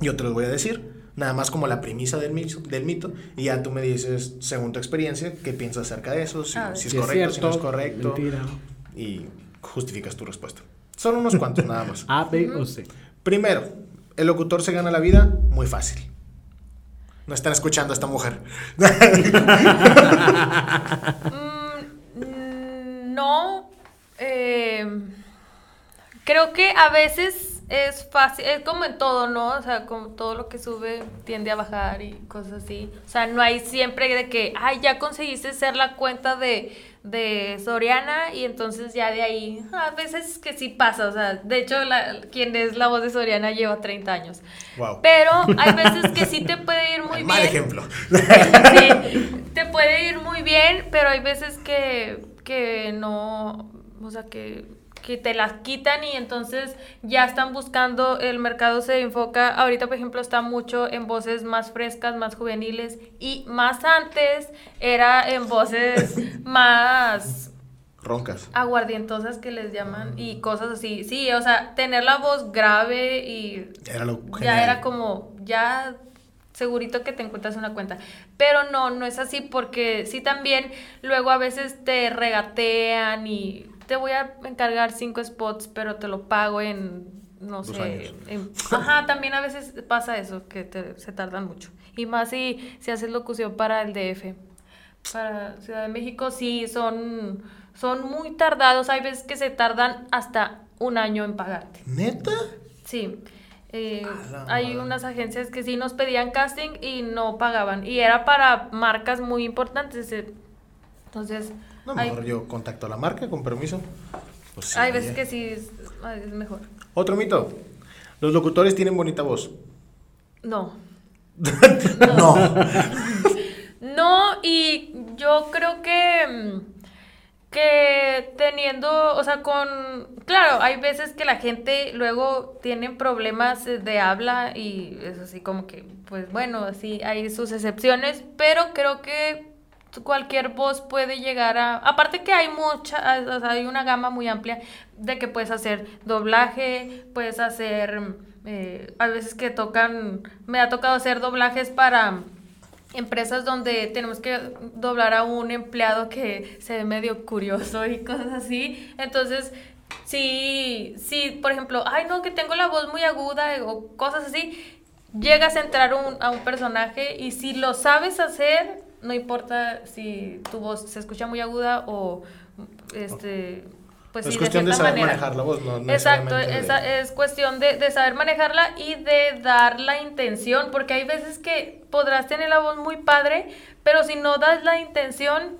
Yo te los voy a decir. Nada más como la premisa del mito, del mito. Y ya tú me dices, según tu experiencia, qué piensas acerca de eso. Si, si es Si es correcto, si no es cierto, correcto. mentira. Y justificas tu respuesta. Son unos cuantos nada más. A, B o C. Primero, el locutor se gana la vida muy fácil. No están escuchando a esta mujer. Mm, no. eh, creo que a veces es fácil, es como en todo, ¿no? O sea, como todo lo que sube tiende a bajar y cosas así. O sea, no hay siempre de que, ay, ya conseguiste ser la cuenta de, de Soriana y entonces ya de ahí, a veces que sí pasa. O sea, de hecho, la, quien es la voz de Soriana lleva 30 años. Wow. Pero hay veces que sí te puede ir muy bien. Mal ejemplo. Sí, te puede ir muy bien, pero hay veces que, que no, o sea, que, que te las quitan y entonces ya están buscando, el mercado se enfoca, ahorita por ejemplo está mucho en voces más frescas, más juveniles y más antes era en voces más Roncas. aguardientosas que les llaman y cosas así. Sí, o sea, tener la voz grave y Era lo ya era como, ya segurito que te encuentras una cuenta. Pero no, no es así porque sí también luego a veces te regatean y te voy a encargar cinco spots, pero te lo pago en, no Dos sé, en- ajá, también a veces pasa eso, que te- se tardan mucho. Y más si, si haces locución para el DF. Para Ciudad de México sí son, son muy tardados, hay veces que se tardan hasta un año en pagarte. ¿Neta? Sí. Eh, hay unas agencias que sí nos pedían casting y no pagaban. Y era para marcas muy importantes. eh, Entonces, No, mejor yo contacto a la marca, con permiso. Pues sí, hay veces eh. que sí es, es mejor. Otro mito. Los locutores tienen bonita voz. No. no. No, y yo creo que, que teniendo, o sea, con, claro, hay veces que la gente luego tiene problemas de habla y es así como que, pues bueno, sí, hay sus excepciones, pero creo que cualquier voz puede llegar a, aparte que hay mucha, o sea, hay una gama muy amplia de que puedes hacer doblaje, puedes hacer, eh, a veces que tocan, me ha tocado hacer doblajes para empresas donde tenemos que doblar a un empleado que se ve medio curioso y cosas así. Entonces, sí, sí, por ejemplo, ay no, que tengo la voz muy aguda o cosas así, llegas a entrar un- a un personaje y si lo sabes hacer, no importa si tu voz se escucha muy aguda o este... Pues es sí, cuestión de, cierta saber manera. manejar la voz, no Exacto, de- esa- es cuestión de, de saber manejarla y de dar la intención, porque hay veces que podrás tener la voz muy padre, pero si no das la intención,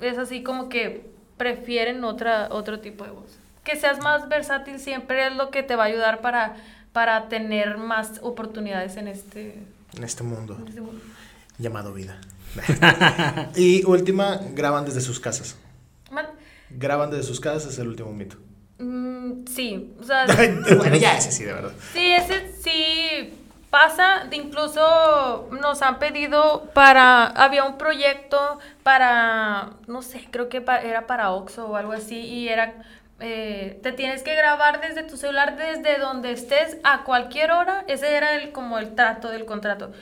es así como que prefieren otra, otro tipo de voz. Que seas más versátil siempre es lo que te va a ayudar para, para tener más oportunidades en este, en este mundo en este mundo. llamado vida. y última, graban desde sus casas. Man- Graban desde sus casas es el último mito. mm, sí, o sea, bueno, ya ese sí, de verdad. Sí, ese sí pasa. Incluso nos han pedido para. Había un proyecto para. No sé, creo que pa- era para Oxxo o algo así. Y era. eh, te tienes que grabar desde tu celular, desde donde estés, a cualquier hora. Ese era el, como el trato del contrato.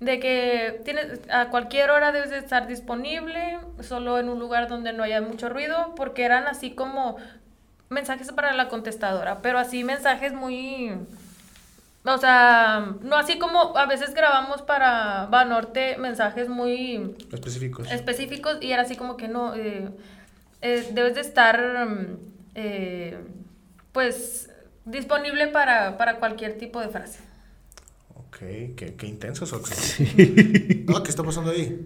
De que tienes, a cualquier hora debes de estar disponible, solo en un lugar donde no haya mucho ruido, porque eran así como mensajes para la contestadora, pero así mensajes muy... O sea, no así como a veces grabamos para Banorte mensajes muy Específicos. específicos y era así como que no, eh, eh, debes de estar, mm, eh, pues, disponible para, para cualquier tipo de frase. Ok, qué, qué intensos, Oxo. No, ¿qué está pasando ahí?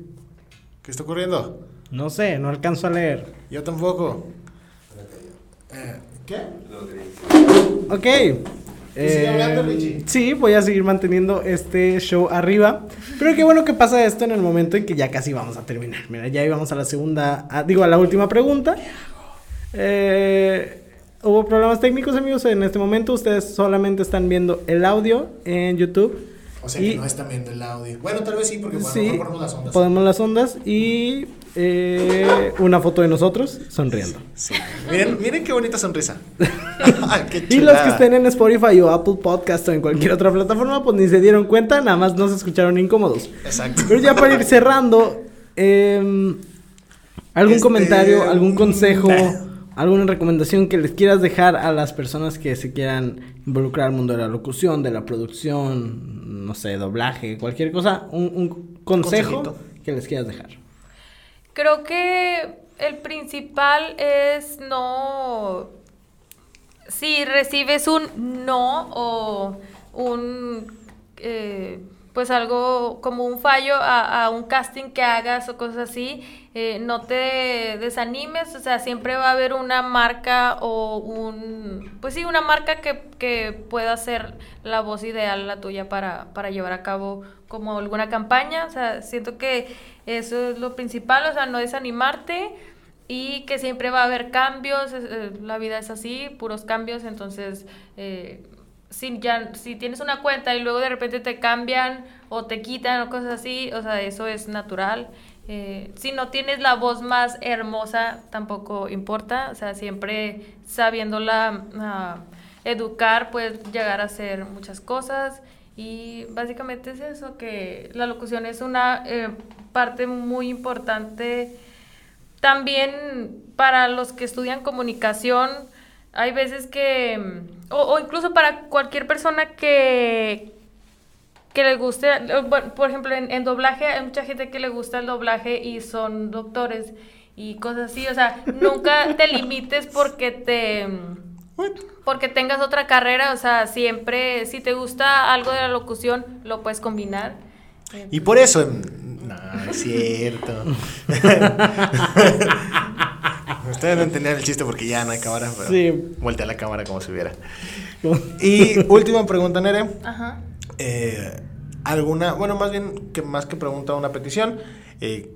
¿Qué está ocurriendo? No sé, no alcanzo a leer. Yo tampoco. Eh, ¿Qué? Ok. sigue hablando, Eh, Richie? sí, voy a seguir manteniendo este show arriba. Pero qué bueno que pasa esto en el momento en que ya casi vamos a terminar. Mira, ya íbamos a la segunda, a- digo, a la última pregunta. Eh, hubo problemas técnicos, amigos. En este momento ustedes solamente están viendo el audio en YouTube. O sea Y- que no están viendo el audio. Bueno, tal vez sí, porque bueno, Sí, ponemos las ondas. ponemos las ondas y eh, una foto de nosotros sonriendo. Sí. Miren, miren qué bonita sonrisa. qué Y los que estén en Spotify o Apple Podcast o en cualquier otra plataforma, pues ni se dieron cuenta, nada más no se escucharon incómodos. Exacto. Pero ya para ir cerrando, em, ¿algún Este, comentario, algún mm, consejo, nah. alguna recomendación que les quieras dejar a las personas que se quieran involucrar al mundo de la locución, de la producción, no sé, doblaje, cualquier cosa? Un, un consejo Consejito. que les quieras dejar. Creo que el principal es no... Si recibes un no o un... eh, pues algo como un fallo a, a un casting que hagas o cosas así, eh, no te desanimes, o sea, siempre va a haber una marca o un, pues sí, una marca que, que pueda ser la voz ideal, la tuya, para, para llevar a cabo como alguna campaña, o sea, siento que eso es lo principal, o sea, no desanimarte y que siempre va a haber cambios, eh, la vida es así, puros cambios, entonces... eh, si, ya, si tienes una cuenta y luego de repente te cambian o te quitan o cosas así, o sea, eso es natural. Eh, si no tienes la voz más hermosa, tampoco importa, o sea, siempre sabiéndola ah, educar, puedes llegar a hacer muchas cosas. Y básicamente es eso, que la locución es una eh, parte muy importante también para los que estudian comunicación, hay veces que, mm, o, o incluso para cualquier persona que, que le guste, bueno, por ejemplo, en, en doblaje hay mucha gente que le gusta el doblaje y son doctores y cosas así, o sea, nunca te limites porque te... Porque tengas otra carrera, o sea, siempre, si te gusta algo de la locución, lo puedes combinar. Y por eso, en- No, es cierto. Ustedes no entendían el chiste porque ya no hay cámara, pero Sí. voltea la cámara como si hubiera. Y última pregunta, Nere. Ajá. Eh, alguna, bueno, más bien que más que pregunta, una petición. eh,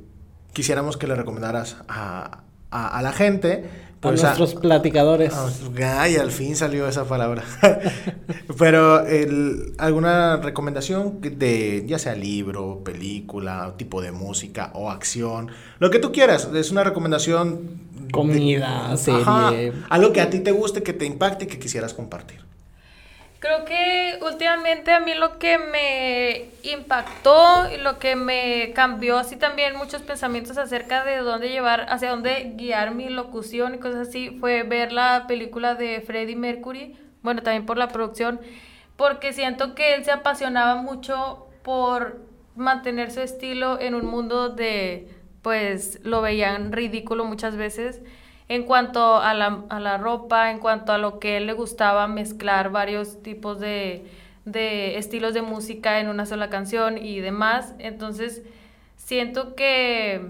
quisiéramos que le recomendaras a, a- a la gente. A pues, nuestros platicadores. a nuestros- Ay, al fin salió esa palabra. Pero el- alguna recomendación de ya sea libro, película, tipo de música o acción, lo que tú quieras. Es una recomendación. de- Comida, serie. algo que a ti te guste, que te impacte y que quisieras compartir. Creo que últimamente a mí lo que me impactó y lo que me cambió así también muchos pensamientos acerca de dónde llevar, hacia dónde guiar mi locución y cosas así, fue ver la película de Freddie Mercury, bueno, también por la producción, porque siento que él se apasionaba mucho por mantener su estilo en un mundo de, pues, lo veían ridículo muchas veces en cuanto a la, a la ropa, en cuanto a lo que él le gustaba mezclar varios tipos de, de estilos de música en una sola canción y demás. Entonces, siento que,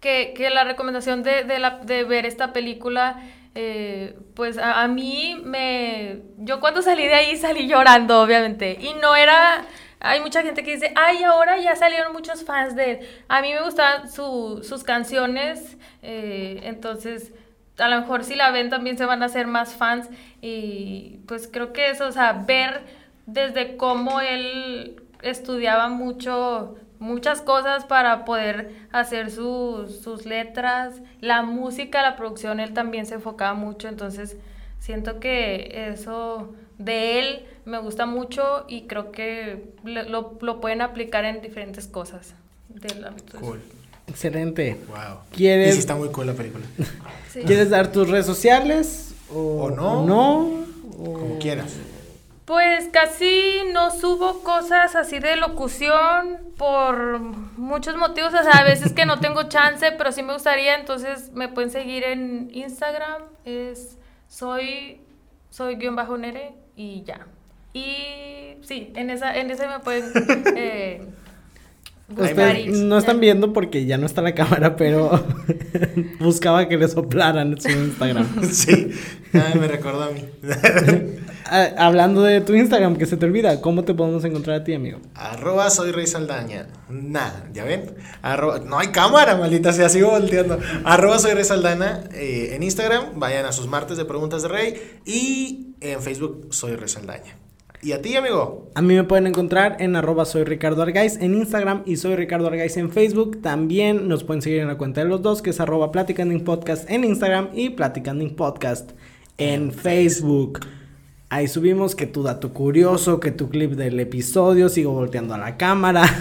que, que la recomendación de, de, ver esta película, eh, pues a mí me... Yo cuando salí de ahí salí llorando, obviamente. Y no era... Hay mucha gente que dice, ay, ahora ya salieron muchos fans de él. A mí me gustaban su- sus canciones, eh, entonces a lo mejor si la ven también se van a hacer más fans. Y pues creo que eso, o sea, ver desde cómo él estudiaba mucho, muchas cosas para poder hacer sus letras, la música, la producción, él también se enfocaba mucho, entonces siento que eso de él me gusta mucho y creo que lo, lo pueden aplicar en diferentes cosas del ámbito Cool. Excelente. Wow. ¿Quieres- Y sí está muy cool la película. Sí. ¿Quieres dar tus redes sociales? ¿O, O no. o no? O- Como quieras. Pues casi no subo cosas así de locución por muchos motivos, o sea, a veces que no tengo chance, pero sí me gustaría, entonces me pueden seguir en Instagram, es soy soy guion bajo nere y ya. Y sí, en esa en ese me pueden eh, Ustedes y- no están viendo porque ya no está la cámara, pero buscaba que le soplaran su Instagram. Sí. Ay, me recordó a mí. Ah, hablando de tu Instagram, que se te olvida, ¿cómo te podemos encontrar a ti, amigo? Arroba soy Rey Saldaña. Nada, ¿ya ven? Arroba, no hay cámara, maldita sea, sigo volteando. Arroba soy Rey Saldaña eh, en Instagram. Vayan a sus martes de preguntas de Rey. Y en Facebook soy Rey Saldaña. ¿Y a ti, amigo? A mí me pueden encontrar en arroba soy Ricardo Argaiz en Instagram y soy Ricardo Argaiz en Facebook. También nos pueden seguir en la cuenta de los dos, que es arroba Platicanding Podcast en Instagram y Platicanding Podcast en Facebook. Ahí subimos que tu dato curioso, que tu clip del episodio, sigo volteando a la cámara.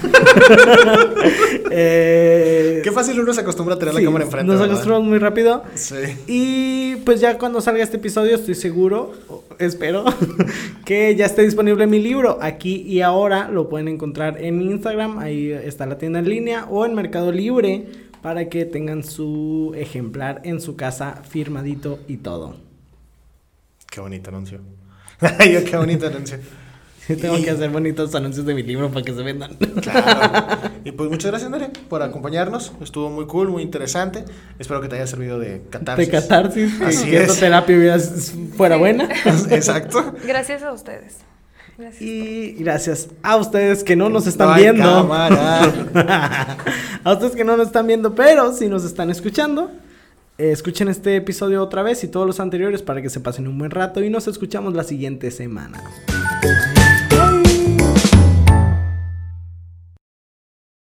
Eh, Qué fácil uno se acostumbra a tener sí, la cámara enfrente. Nos ¿verdad? acostumbramos muy rápido. Sí. Y pues ya cuando salga este episodio estoy seguro, espero, que ya esté disponible mi libro. Aquí y ahora lo pueden encontrar en Instagram, ahí está la tienda en línea o en Mercado Libre para que tengan su ejemplar en su casa firmadito y todo. Qué bonito anuncio. Ay, qué bonito anuncio. Tengo Y- que hacer bonitos anuncios de mi libro para que se vendan. Claro. Y pues muchas gracias, Nere, por acompañarnos. Estuvo muy cool, muy interesante. Espero que te haya servido de catarsis. De catarsis, Así que esta es. terapia hubiera- fuera buena. Exacto. Gracias a ustedes. Gracias. Y gracias a ustedes que no nos están No hay viendo. cámara. a ustedes que no nos están viendo, pero si nos están escuchando, escuchen este episodio otra vez y todos los anteriores para que se pasen un buen rato y nos escuchamos la siguiente semana.